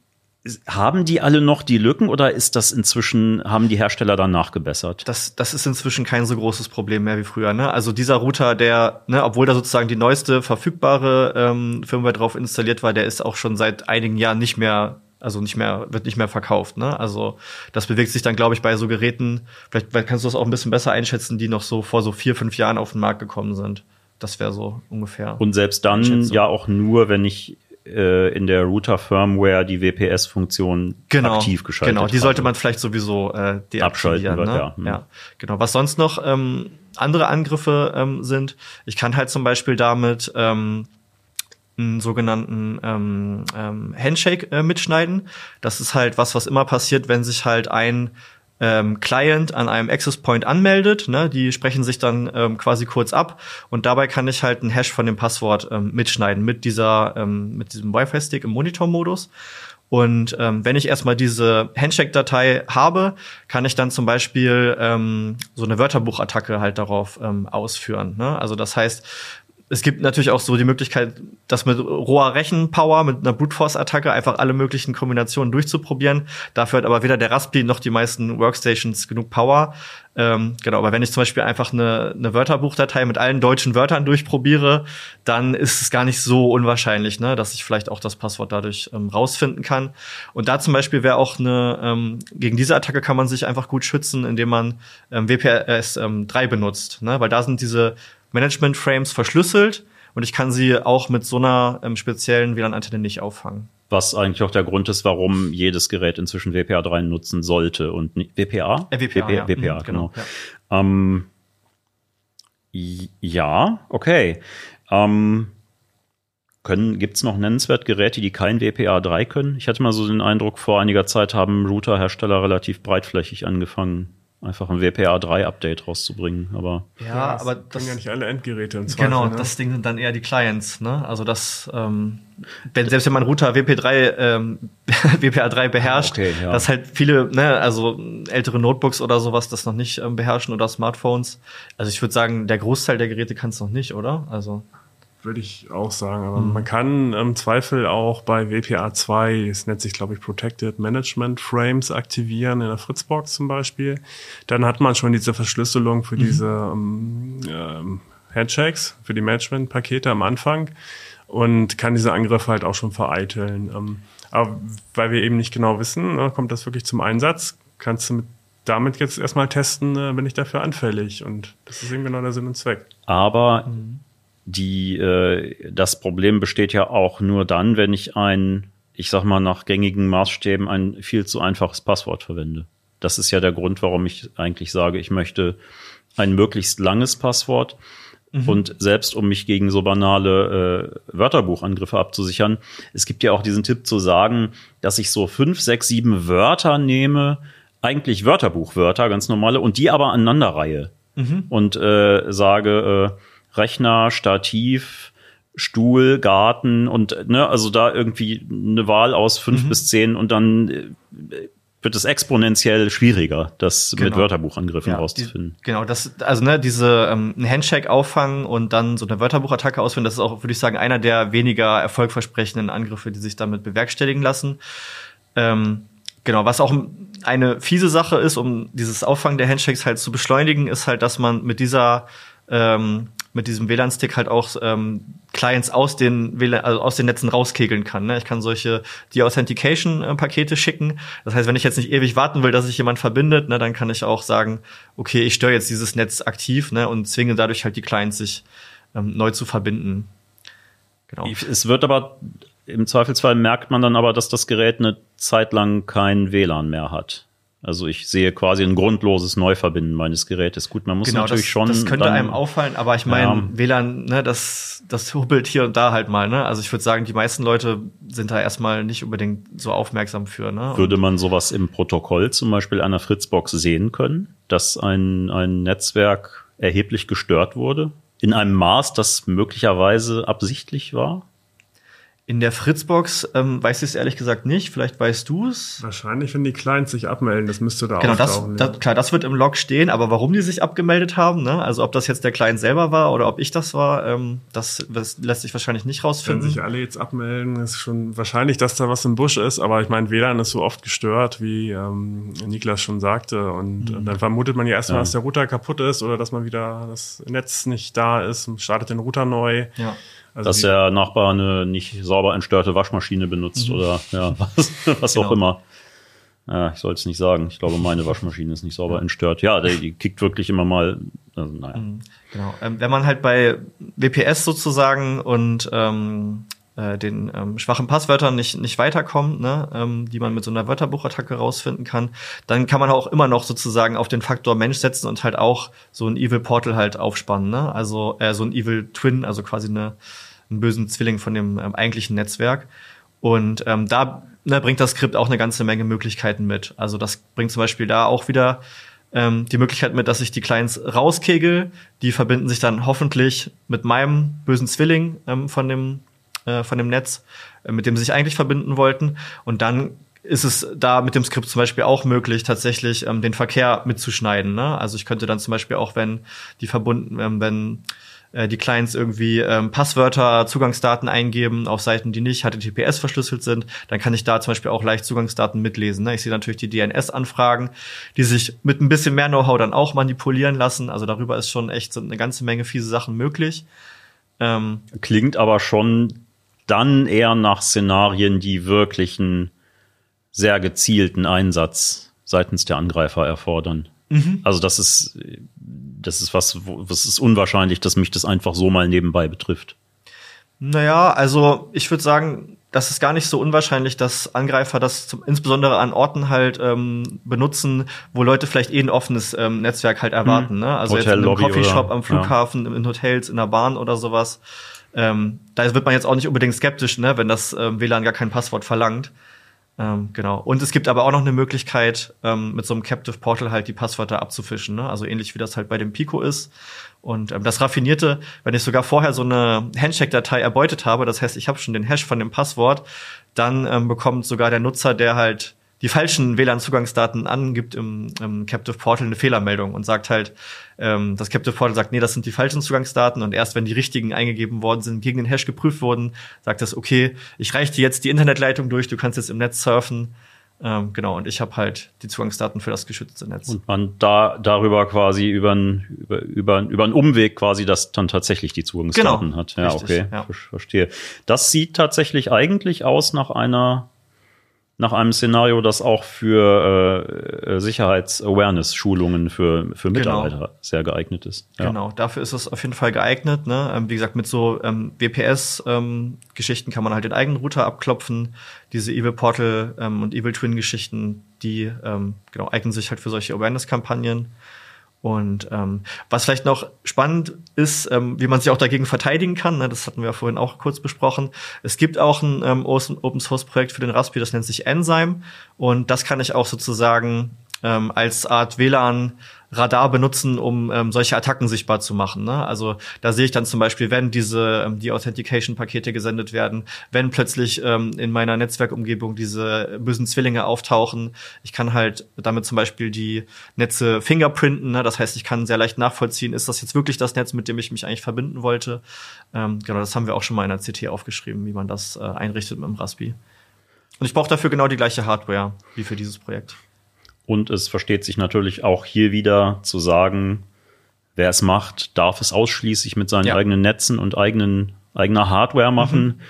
haben die alle noch die Lücken oder ist das inzwischen, haben die Hersteller dann nachgebessert? Das, das ist inzwischen kein so großes Problem mehr wie früher. Ne? Also dieser Router, der, ne, obwohl da sozusagen die neueste verfügbare ähm, Firmware drauf installiert war, der ist auch schon seit einigen Jahren nicht mehr also nicht mehr, wird nicht mehr verkauft, ne? Also das bewegt sich dann, glaube ich, bei so Geräten, vielleicht kannst du das auch ein bisschen besser einschätzen, die noch so vor so vier, fünf Jahren auf den Markt gekommen sind. Das wäre so ungefähr. Und selbst dann ja auch nur, wenn ich äh, in der Router-Firmware die WPS-Funktion genau, aktiv geschaltet Genau, die sollte man vielleicht sowieso äh, deaktivieren. Wird, ne? ja. Hm. ja, genau. Was sonst noch ähm, andere Angriffe ähm, sind, ich kann halt zum Beispiel damit ähm, einen sogenannten ähm, ähm, Handshake äh, mitschneiden. Das ist halt was, was immer passiert, wenn sich halt ein ähm, Client an einem Access Point anmeldet. Ne? Die sprechen sich dann ähm, quasi kurz ab und dabei kann ich halt einen Hash von dem Passwort ähm, mitschneiden mit dieser ähm, mit diesem Wi-Fi-Stick im Monitor-Modus. Und ähm, wenn ich erstmal diese Handshake-Datei habe, kann ich dann zum Beispiel ähm, so eine Wörterbuchattacke halt darauf ähm, ausführen. Ne? Also das heißt, es gibt natürlich auch so die Möglichkeit, das mit roher Rechenpower, mit einer Brute Force Attacke einfach alle möglichen Kombinationen durchzuprobieren. Dafür hat aber weder der Raspberry noch die meisten Workstations genug Power. Ähm, genau, aber wenn ich zum Beispiel einfach eine, eine Wörterbuchdatei mit allen deutschen Wörtern durchprobiere, dann ist es gar nicht so unwahrscheinlich, ne, dass ich vielleicht auch das Passwort dadurch ähm, rausfinden kann. Und da zum Beispiel wäre auch eine, ähm, gegen diese Attacke kann man sich einfach gut schützen, indem man ähm, WPS ähm, 3 benutzt, ne, weil da sind diese Management-Frames verschlüsselt. und ich kann sie auch mit so einer ähm, speziellen WLAN-Antenne nicht auffangen. Was eigentlich auch der Grund ist, warum jedes Gerät inzwischen WPA 3 nutzen sollte und nicht, WPA? Äh, WPA, WPA, ja. WPA Mhm, genau. genau, ja. Ähm, ja, okay. Ähm, können, gibt's noch nennenswert Geräte, die kein WPA 3 können? Ich hatte mal so den Eindruck, vor einiger Zeit haben Routerhersteller relativ breitflächig angefangen, einfach ein WPA 3 Update rauszubringen, aber Ja, das aber das, ja nicht alle Endgeräte im Zweifel, genau, ne? das Ding sind dann eher die Clients, ne? Also das, ähm, wenn selbst wenn man Router WP3, ähm, WPA 3 beherrscht, Okay, ja. dass halt viele, ne, also ältere Notebooks oder sowas das noch nicht ähm, beherrschen oder Smartphones. Also ich würde sagen, der Großteil der Geräte kann es noch nicht, oder? Also Würde ich auch sagen. Aber Mhm. man kann im Zweifel auch bei WPA 2, es nennt sich, glaube ich, Protected Management Frames aktivieren, in der Fritzbox zum Beispiel. Dann hat man schon diese Verschlüsselung Mhm. für diese ähm, ähm, Handshakes, für die Management-Pakete am Anfang und kann diese Angriffe halt auch schon vereiteln. Ähm, aber weil wir eben nicht genau wissen, ne, kommt das wirklich zum Einsatz, kannst du mit, damit jetzt erstmal testen, äh, bin ich dafür anfällig. Und das ist eben genau der Sinn und Zweck. Aber die, äh, das Problem besteht ja auch nur dann, wenn ich ein, ich sag mal, nach gängigen Maßstäben ein viel zu einfaches Passwort verwende. Das ist ja der Grund, warum ich eigentlich sage, ich möchte ein möglichst langes Passwort. Und selbst um mich gegen so banale äh, Wörterbuchangriffe abzusichern, es gibt ja auch diesen Tipp zu sagen, dass ich so fünf, sechs, sieben Wörter nehme, eigentlich Wörterbuchwörter, ganz normale, und die aber aneinanderreihe und äh, sage äh, Rechner, Stativ, Stuhl, Garten und ne, also da irgendwie eine Wahl aus fünf Mhm. bis zehn und dann äh, wird es exponentiell schwieriger, das mit Genau. Wörterbuchangriffen Ja, rauszufinden. Die, genau, das, also ne, diese ähm, einen Handshake auffangen und dann so eine Wörterbuchattacke ausführen, das ist auch, würde ich sagen, einer der weniger erfolgversprechenden Angriffe, die sich damit bewerkstelligen lassen. Ähm, genau, was auch eine fiese Sache ist, um dieses Auffangen der Handshakes halt zu beschleunigen, ist halt, dass man mit dieser ähm, mit diesem WLAN-Stick halt auch ähm, Clients aus den WLAN, also aus den Netzen rauskegeln kann. Ne? Ich kann solche die Authentication-Pakete schicken. Das heißt, wenn ich jetzt nicht ewig warten will, dass sich jemand verbindet, ne, dann kann ich auch sagen, okay, ich störe jetzt dieses Netz aktiv ne, und zwinge dadurch halt die Clients sich ähm, neu zu verbinden. Genau. Es wird aber im Zweifelsfall merkt man dann aber, dass das Gerät eine Zeit lang kein WLAN mehr hat. Also ich sehe quasi ein grundloses Neuverbinden meines Gerätes. Gut, man muss Genau, natürlich das, schon. das könnte dann- einem auffallen, aber ich meine, Ja. WLAN, ne, das, das hubbelt hier und da halt mal, ne? Also ich würde sagen, die meisten Leute sind da erstmal nicht unbedingt so aufmerksam für, ne? Würde man sowas im Protokoll zum Beispiel einer Fritzbox sehen können, dass ein, ein Netzwerk erheblich gestört wurde? In einem Maß, das möglicherweise absichtlich war? In der Fritzbox ähm, weiß ich es ehrlich gesagt nicht. Vielleicht weißt du es. Wahrscheinlich, wenn die Clients sich abmelden, das müsste da Genau, das, auftauchen. das, klar, das wird im Log stehen, aber warum die sich abgemeldet haben, ne? Also ob das jetzt der Client selber war oder ob ich das war, ähm, das, das lässt sich wahrscheinlich nicht Wenn rausfinden. sich alle jetzt abmelden, ist schon wahrscheinlich, dass da was im Busch ist. Aber ich meine, WLAN ist so oft gestört, wie ähm, Niklas schon sagte. Und Mhm. dann vermutet man ja erstmal, Ja. dass der Router kaputt ist oder dass man wieder das Netz nicht da ist und startet den Router neu. ja. Also Dass der Nachbar eine nicht sauber entstörte Waschmaschine benutzt oder ja, was, was auch Genau. immer. Ja, ich soll es nicht sagen. Ich glaube, meine Waschmaschine ist nicht sauber entstört. Ja, die, die kickt wirklich immer mal. Also, naja. Genau. Ähm, wenn man halt bei WPS sozusagen und ähm, äh, den ähm, schwachen Passwörtern nicht, nicht weiterkommt, ne, ähm, die man mit so einer Wörterbuchattacke rausfinden kann, dann kann man auch immer noch sozusagen auf den Faktor Mensch setzen und halt auch so ein Evil Portal halt aufspannen, ne? Also äh, so ein Evil Twin, also quasi eine, einen bösen Zwilling von dem ähm, eigentlichen Netzwerk. Und ähm, da ne, bringt das Skript auch eine ganze Menge Möglichkeiten mit. Also das bringt zum Beispiel da auch wieder ähm, die Möglichkeit mit, dass ich die Clients rauskegel. Die verbinden sich dann hoffentlich mit meinem bösen Zwilling ähm, von dem äh, von dem Netz, äh, mit dem sie sich eigentlich verbinden wollten. Und dann ist es da mit dem Skript zum Beispiel auch möglich, tatsächlich ähm, den Verkehr mitzuschneiden. Ne? Also ich könnte dann zum Beispiel auch, wenn die verbunden, ähm, wenn die Clients irgendwie ähm, Passwörter, Zugangsdaten eingeben auf Seiten, die nicht HTTPS verschlüsselt sind, dann kann ich da zum Beispiel auch leicht Zugangsdaten mitlesen. Ne? Ich sehe natürlich die DNS-Anfragen, die sich mit ein bisschen mehr Know-how dann auch manipulieren lassen. Also darüber ist schon echt so eine ganze Menge fiese Sachen möglich. Ähm, Klingt aber schon dann eher nach Szenarien, die wirklich einen sehr gezielten Einsatz seitens der Angreifer erfordern. Also das ist, das ist was, wo- das ist unwahrscheinlich, dass mich das einfach so mal nebenbei betrifft. Naja, also ich würde sagen, das ist gar nicht so unwahrscheinlich, dass Angreifer das zum, insbesondere an Orten halt ähm, benutzen, wo Leute vielleicht eh ein offenes ähm, Netzwerk halt erwarten. Hm. Ne? Also Hotel, jetzt in einem Lobby Coffeeshop oder- am Flughafen, in Hotels, in der Bahn oder sowas. Ähm, da wird man jetzt auch nicht unbedingt skeptisch, ne, wenn das ähm, WLAN gar kein Passwort verlangt. Ähm, genau. Und es gibt aber auch noch eine Möglichkeit, ähm, mit so einem Captive Portal halt die Passwörter abzufischen. Ne? Also ähnlich wie das halt bei dem Pico ist. Und ähm, das Raffinierte, wenn ich sogar vorher so eine Handshake-Datei erbeutet habe, das heißt, ich habe schon den Hash von dem Passwort, dann ähm, bekommt sogar der Nutzer, der halt die falschen WLAN-Zugangsdaten angibt im, im Captive Portal eine Fehlermeldung und sagt halt, ähm, das Captive Portal sagt, nee, das sind die falschen Zugangsdaten und erst wenn die richtigen eingegeben worden sind, gegen den Hash geprüft wurden, sagt das, okay, ich reiche dir jetzt die Internetleitung durch, du kannst jetzt im Netz surfen. Ähm, genau, und ich habe halt die Zugangsdaten für das geschützte Netz. Und man da darüber quasi über einen über, über, über einen Umweg quasi das dann tatsächlich die Zugangsdaten Genau. hat. Ja, Richtig, okay, ja. ver- verstehe. Das sieht tatsächlich eigentlich aus nach einer nach einem Szenario, das auch für äh, Sicherheits-Awareness-Schulungen für, für Genau. Mitarbeiter sehr geeignet ist. Ja. Genau, dafür ist es auf jeden Fall geeignet. Ne? Ähm, wie gesagt, mit so ähm, WPS-Geschichten kann man halt den eigenen Router abklopfen. Diese Evil Portal ähm, und Evil Twin-Geschichten, die ähm, genau eignen sich halt für solche Awareness-Kampagnen. Und ähm, was vielleicht noch spannend ist, ähm, wie man sich auch dagegen verteidigen kann, ne, das hatten wir vorhin auch kurz besprochen. Es gibt auch ein ähm, Open Source Projekt für den Raspi, das nennt sich Enzyme. Und das kann ich auch sozusagen ähm, als Art WLAN Radar benutzen, um ähm, solche Attacken sichtbar zu machen. Ne? Also da sehe ich dann zum Beispiel, wenn diese ähm, die Authentication-Pakete gesendet werden, wenn plötzlich ähm, in meiner Netzwerkumgebung diese bösen Zwillinge auftauchen. Ich kann halt damit zum Beispiel die Netze fingerprinten. Ne? Das heißt, ich kann sehr leicht nachvollziehen, ist das jetzt wirklich das Netz, mit dem ich mich eigentlich verbinden wollte. Ähm, genau, das haben wir auch schon mal in der CT aufgeschrieben, wie man das äh, einrichtet mit dem Raspi. Und ich brauche dafür genau die gleiche Hardware wie für dieses Projekt. Und es versteht sich natürlich auch hier wieder zu sagen, wer es macht, darf es ausschließlich mit seinen Ja. eigenen Netzen und eigenen, eigener Hardware machen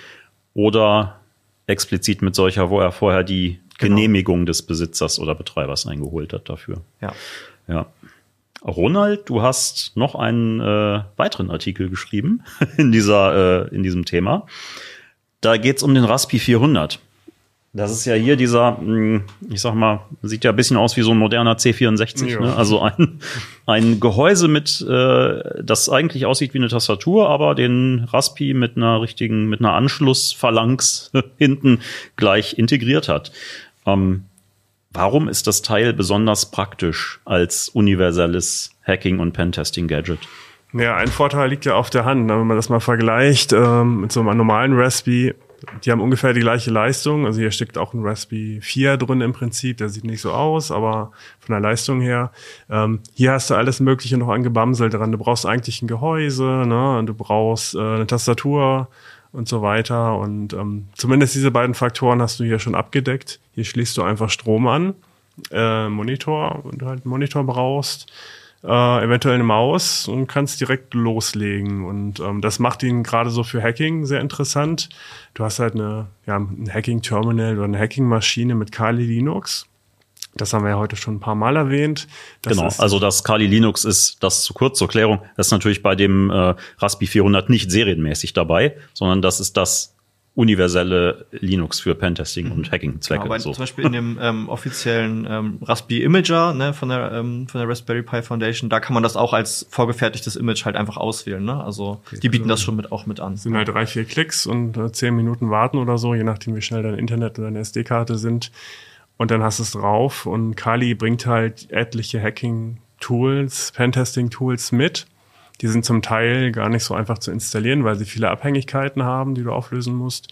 oder explizit mit solcher, wo er vorher die Genau. Genehmigung des Besitzers oder Betreibers eingeholt hat dafür. Ja. Ja. Ronald, du hast noch einen äh, weiteren Artikel geschrieben in dieser, äh, in diesem Thema. Da geht's um den Raspi 400. Das ist ja hier dieser, mh, ich sag mal, sieht ja ein bisschen aus wie so ein moderner C64. Ja. Ne? Also ein, ein Gehäuse mit, äh, das eigentlich aussieht wie eine Tastatur, aber den Raspi mit einer richtigen, mit einer Anschlussphalanx hinten gleich integriert hat. Ähm, warum ist das Teil besonders praktisch als universelles Hacking- und Pentesting-Gadget? Ja, ein Vorteil liegt ja auf der Hand, ne? wenn man das mal vergleicht ähm, mit so einem normalen Raspi. Die haben ungefähr die gleiche Leistung. Also hier steckt auch ein Raspi 4 drin im Prinzip. Der sieht nicht so aus, aber von der Leistung her. Ähm, hier hast du alles Mögliche noch an Gebamsel dran. Du brauchst eigentlich ein Gehäuse, ne? Du brauchst äh, eine Tastatur und so weiter. Und ähm, zumindest diese beiden Faktoren hast du hier schon abgedeckt. Hier schließt du einfach Strom an, äh, Monitor, wenn du halt einen Monitor brauchst äh, eventuell eine Maus und kannst direkt loslegen. Und ähm, das macht ihn gerade so für Hacking sehr interessant. Du hast halt eine, ja, ein Hacking-Terminal oder eine Hacking-Maschine mit Kali Linux. Das haben wir ja heute schon ein paar Mal erwähnt. Das genau, also das Kali Linux ist, das zu kurz zur Klärung, das ist natürlich bei dem äh, Raspi 400 nicht serienmäßig dabei, sondern das ist das universelle Linux für Pentesting und Hacking-Zwecke. Genau, so. zum Beispiel in dem ähm, offiziellen ähm, Raspi Imager ne, von, der, ähm, von der Raspberry Pi Foundation, da kann man das auch als vorgefertigtes Image halt einfach auswählen. Ne? Also die bieten das schon mit auch mit an. sind halt drei, vier Klicks und äh, zehn Minuten warten oder so, je nachdem, wie schnell dein Internet oder deine SD-Karte sind. Und dann hast du es drauf. Und Kali bringt halt etliche Hacking-Tools, Pentesting-Tools mit. Die sind zum Teil gar nicht so einfach zu installieren, weil sie viele Abhängigkeiten haben, die du auflösen musst.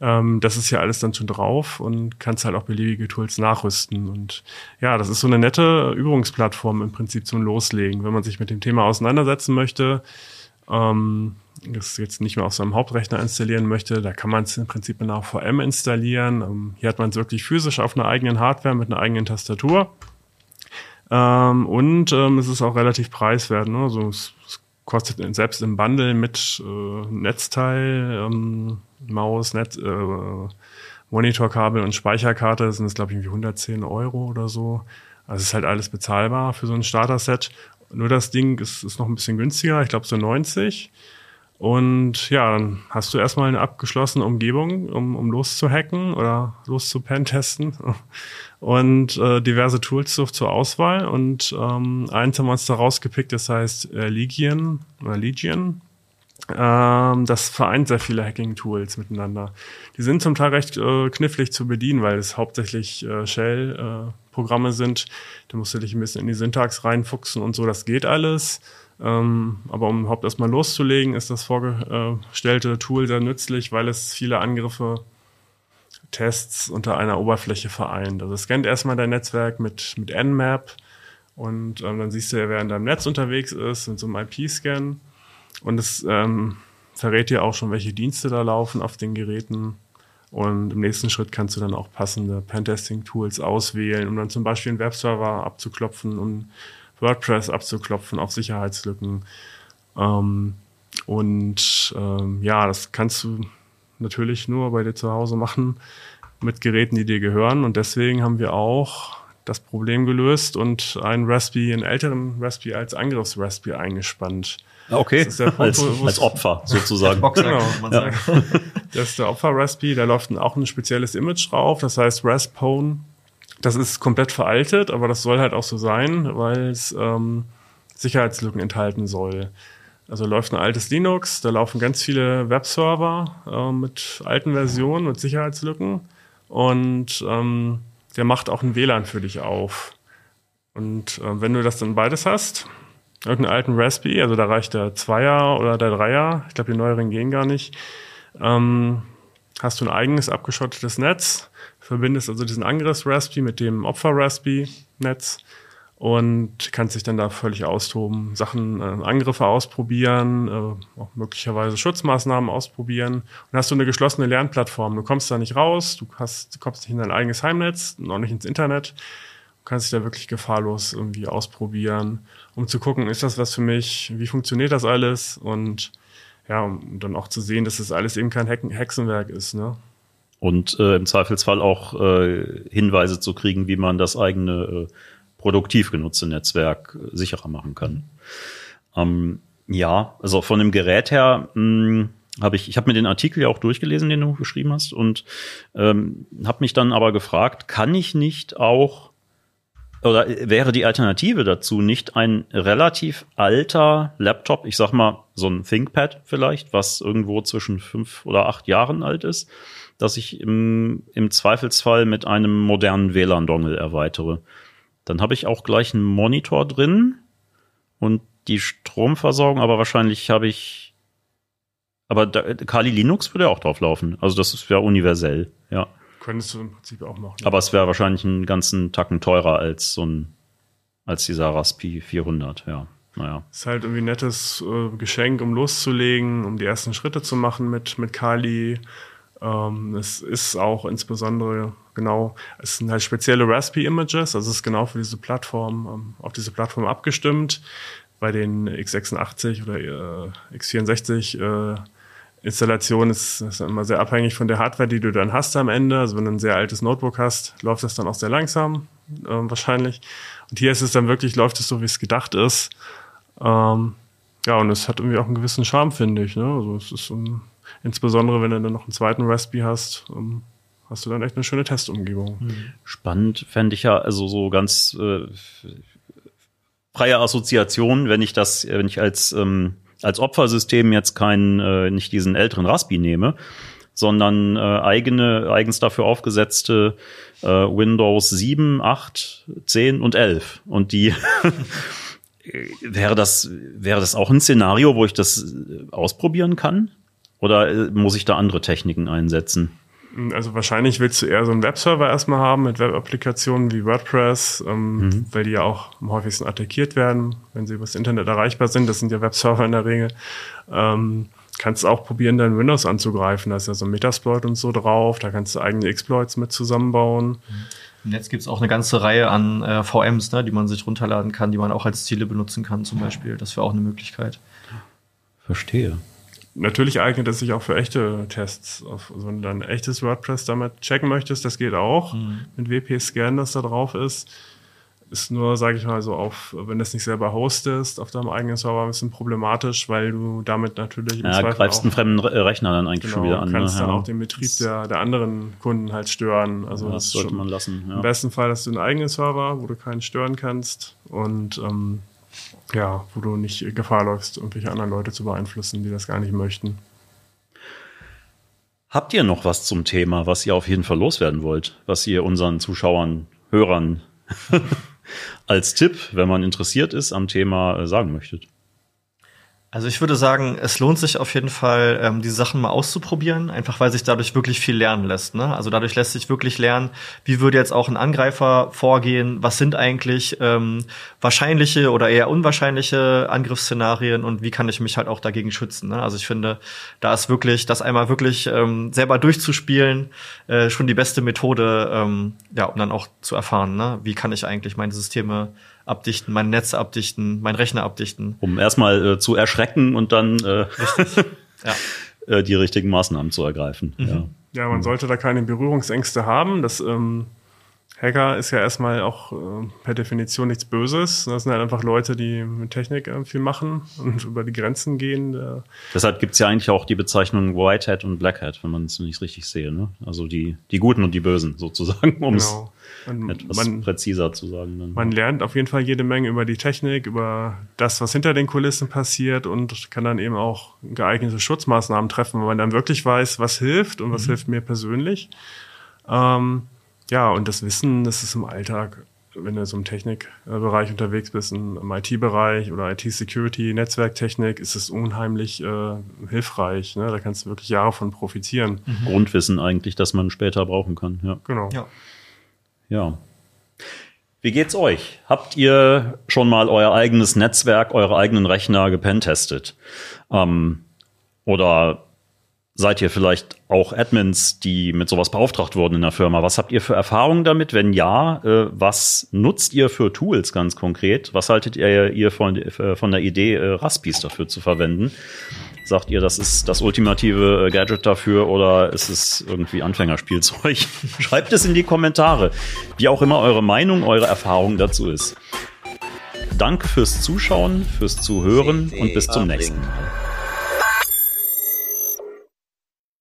Ähm, das ist ja alles dann schon drauf und kannst halt auch beliebige Tools nachrüsten. Und ja, das ist so eine nette Übungsplattform im Prinzip zum Loslegen. Wenn man sich mit dem Thema auseinandersetzen möchte, ähm, das jetzt nicht mehr auf seinem Hauptrechner installieren möchte, da kann man es im Prinzip in einer VM installieren. Ähm, hier hat man es wirklich physisch auf einer eigenen Hardware mit einer eigenen Tastatur. Ähm, und ähm, es ist auch relativ preiswert. Ne? Also es, es kostet selbst im Bundle mit äh, Netzteil, ähm, Maus, Netz, äh, Monitorkabel und Speicherkarte sind es, glaube ich, irgendwie 110 Euro oder so. Also es ist halt alles bezahlbar für so ein Starter-Set. Nur das Ding ist, ist noch ein bisschen günstiger, ich glaube so 90. Und ja, dann hast du erstmal eine abgeschlossene Umgebung, um, um loszuhacken oder loszupentesten und äh, diverse Tools zur, zur Auswahl. Und ähm, eins haben wir uns da rausgepickt, das heißt äh, Legion oder Legion. Ähm, das vereint sehr viele Hacking-Tools miteinander. Die sind zum Teil recht äh, knifflig zu bedienen, weil es hauptsächlich äh, Shell-Programme äh, sind. Da musst du dich ein bisschen in die Syntax reinfuchsen und so, das geht alles. Ähm, aber um überhaupt erstmal loszulegen, ist das vorgestellte Tool sehr nützlich, weil es viele Angriffe, Tests unter einer Oberfläche vereint. Also scannt erstmal dein Netzwerk mit, mit Nmap und ähm, dann siehst du ja, wer in deinem Netz unterwegs ist, mit so einem IP-Scan. Und es ähm, verrät dir auch schon, welche Dienste da laufen auf den Geräten. Und im nächsten Schritt kannst du dann auch passende Pentesting-Tools auswählen, um dann zum Beispiel einen Webserver abzuklopfen und WordPress abzuklopfen auf Sicherheitslücken. Ähm, und ähm, ja, das kannst du natürlich nur bei dir zu Hause machen mit Geräten, die dir gehören. Und deswegen haben wir auch das Problem gelöst und einen Raspberry, einen älteren Raspberry als Angriffs-Raspberry eingespannt. Okay, Punkt, als, als, Opfer sozusagen. genau. Ja. Das ist der Opfer-Raspberry, da läuft auch ein spezielles Image drauf, das heißt Raspone das ist komplett veraltet, aber das soll halt auch so sein, weil es ähm, Sicherheitslücken enthalten soll. Also läuft ein altes Linux, da laufen ganz viele Webserver äh, mit alten Versionen, mit Sicherheitslücken und ähm, der macht auch ein WLAN für dich auf. Und äh, wenn du das dann beides hast, irgendeinen alten Raspberry, also da reicht der Zweier oder der Dreier, ich glaube die neueren gehen gar nicht, ähm, hast du ein eigenes abgeschottetes Netz verbindest also diesen Angriffs-Raspberry mit dem Opfer-Raspberry-Netz und kannst dich dann da völlig austoben, Sachen, äh, Angriffe ausprobieren, äh, auch möglicherweise Schutzmaßnahmen ausprobieren. Und hast du eine geschlossene Lernplattform. Du kommst da nicht raus, du, hast, du kommst nicht in dein eigenes Heimnetz, noch nicht ins Internet. Du kannst dich da wirklich gefahrlos irgendwie ausprobieren, um zu gucken, ist das was für mich, wie funktioniert das alles und ja, um dann auch zu sehen, dass das alles eben kein Hexenwerk ist, ne? Und äh, im Zweifelsfall auch äh, Hinweise zu kriegen, wie man das eigene äh, produktiv genutzte Netzwerk äh, sicherer machen kann. Ähm, ja, also von dem Gerät her hm, habe ich, ich habe mir den Artikel ja auch durchgelesen, den du geschrieben hast, und ähm, habe mich dann aber gefragt, kann ich nicht auch oder wäre die Alternative dazu nicht ein relativ alter Laptop, ich sag mal so ein ThinkPad vielleicht, was irgendwo zwischen fünf oder acht Jahren alt ist, dass ich im, im Zweifelsfall mit einem modernen WLAN-Dongle erweitere. Dann habe ich auch gleich einen Monitor drin und die Stromversorgung, aber wahrscheinlich habe ich. Aber da, Kali Linux würde auch drauf laufen. Also das ist ja universell, ja. Könntest du im Prinzip auch machen. Aber es wäre wahrscheinlich einen ganzen Tacken teurer als so ein, als dieser Raspi 400, ja. Naja. Ist halt irgendwie ein nettes äh, Geschenk, um loszulegen, um die ersten Schritte zu machen mit, mit Kali. Ähm, es ist auch insbesondere genau, es sind halt spezielle Raspberry-Images, also es ist genau für diese Plattform, ähm, auf diese Plattform abgestimmt. Bei den x86 oder äh, x64 äh, Installationen ist das immer sehr abhängig von der Hardware, die du dann hast am Ende. Also wenn du ein sehr altes Notebook hast, läuft das dann auch sehr langsam, äh, wahrscheinlich. Und hier ist es dann wirklich, läuft es so, wie es gedacht ist. Ähm, ja, und es hat irgendwie auch einen gewissen Charme, finde ich. Ne? Also es ist um, Insbesondere, wenn du dann noch einen zweiten Raspberry hast, ähm, hast du dann echt eine schöne Testumgebung. Mhm. Spannend fände ich ja, also so ganz äh, freie Assoziation, wenn ich das, wenn ich als, ähm, als Opfersystem jetzt keinen, äh, nicht diesen älteren Raspberry nehme, sondern äh, eigene, eigens dafür aufgesetzte äh, Windows 7, 8, 10 und 11. Und die wäre das, wäre das auch ein Szenario, wo ich das ausprobieren kann? Oder äh, muss ich da andere Techniken einsetzen? Also wahrscheinlich willst du eher so einen Webserver erstmal haben mit Web-Applikationen wie WordPress, ähm, mhm. weil die ja auch am häufigsten attackiert werden, wenn sie übers Internet erreichbar sind. Das sind ja Webserver in der Regel. Ähm, kannst auch probieren, dein Windows anzugreifen. Da ist ja so ein Metasploit und so drauf. Da kannst du eigene Exploits mit zusammenbauen. Und jetzt gibt es auch eine ganze Reihe an äh, VMs, ne, die man sich runterladen kann, die man auch als Ziele benutzen kann zum Beispiel. Das wäre auch eine Möglichkeit. Verstehe natürlich eignet es sich auch für echte Tests. Auf, also wenn du dann echtes WordPress damit checken möchtest, das geht auch. Mhm. Mit WP-Scan, das da drauf ist. Ist nur, sage ich mal, so auf, wenn du es nicht selber hostest, auf deinem eigenen Server ein bisschen problematisch, weil du damit natürlich ja, greifst einen fremden Rechner dann eigentlich genau, schon wieder an. Du kannst ne? dann ja. auch den Betrieb der, der anderen Kunden halt stören. Also ja, das, das sollte man lassen. Ja. Im besten Fall hast du einen eigenen Server, wo du keinen stören kannst und ähm, ja, wo du nicht Gefahr läufst, irgendwelche anderen Leute zu beeinflussen, die das gar nicht möchten. Habt ihr noch was zum Thema, was ihr auf jeden Fall loswerden wollt, was ihr unseren Zuschauern, Hörern als Tipp, wenn man interessiert ist am Thema, äh, sagen möchtet? Also ich würde sagen, es lohnt sich auf jeden Fall, ähm, diese Sachen mal auszuprobieren, einfach weil sich dadurch wirklich viel lernen lässt. Ne? Also dadurch lässt sich wirklich lernen, wie würde jetzt auch ein Angreifer vorgehen, was sind eigentlich ähm, wahrscheinliche oder eher unwahrscheinliche Angriffsszenarien und wie kann ich mich halt auch dagegen schützen. Ne? Also ich finde, da ist wirklich, das einmal wirklich ähm, selber durchzuspielen, äh, schon die beste Methode, ähm, ja, um dann auch zu erfahren, ne? wie kann ich eigentlich meine Systeme abdichten, mein Netz abdichten, mein Rechner abdichten. Um erstmal äh, zu erschrecken und dann äh, ja. äh, die richtigen Maßnahmen zu ergreifen. Mhm. Ja. ja, man sollte da keine Berührungsängste haben. Das ähm, Hacker ist ja erstmal auch äh, per Definition nichts Böses. Das sind halt einfach Leute, die mit Technik äh, viel machen und über die Grenzen gehen. Äh. Deshalb gibt's ja eigentlich auch die Bezeichnung White Hat und Black Hat, wenn man es nicht richtig sehe. Ne? Also die, die Guten und die Bösen sozusagen, um es genau. etwas man, präziser zu sagen. Dann. Man lernt auf jeden Fall jede Menge über die Technik, über das, was hinter den Kulissen passiert und kann dann eben auch geeignete Schutzmaßnahmen treffen, weil man dann wirklich weiß, was hilft und was mhm. hilft mir persönlich. Ähm, ja, und das Wissen, das ist im Alltag, wenn du so im Technikbereich unterwegs bist, im IT-Bereich oder IT-Security, Netzwerktechnik, ist es unheimlich äh, hilfreich. Ne? Da kannst du wirklich Jahre von profitieren. Mhm. Grundwissen eigentlich, das man später brauchen kann. Ja. Genau. Ja. ja. Wie geht's euch? Habt ihr schon mal euer eigenes Netzwerk, eure eigenen Rechner gepentestet? Ähm, oder Seid ihr vielleicht auch Admins, die mit sowas beauftragt wurden in der Firma? Was habt ihr für Erfahrungen damit? Wenn ja, äh, was nutzt ihr für Tools ganz konkret? Was haltet ihr, ihr von, äh, von der Idee, äh, Raspis dafür zu verwenden? Sagt ihr, das ist das ultimative äh, Gadget dafür oder ist es irgendwie Anfängerspielzeug? Schreibt es in die Kommentare, wie auch immer eure Meinung, eure Erfahrung dazu ist. Danke fürs Zuschauen, fürs Zuhören und bis zum nächsten Mal.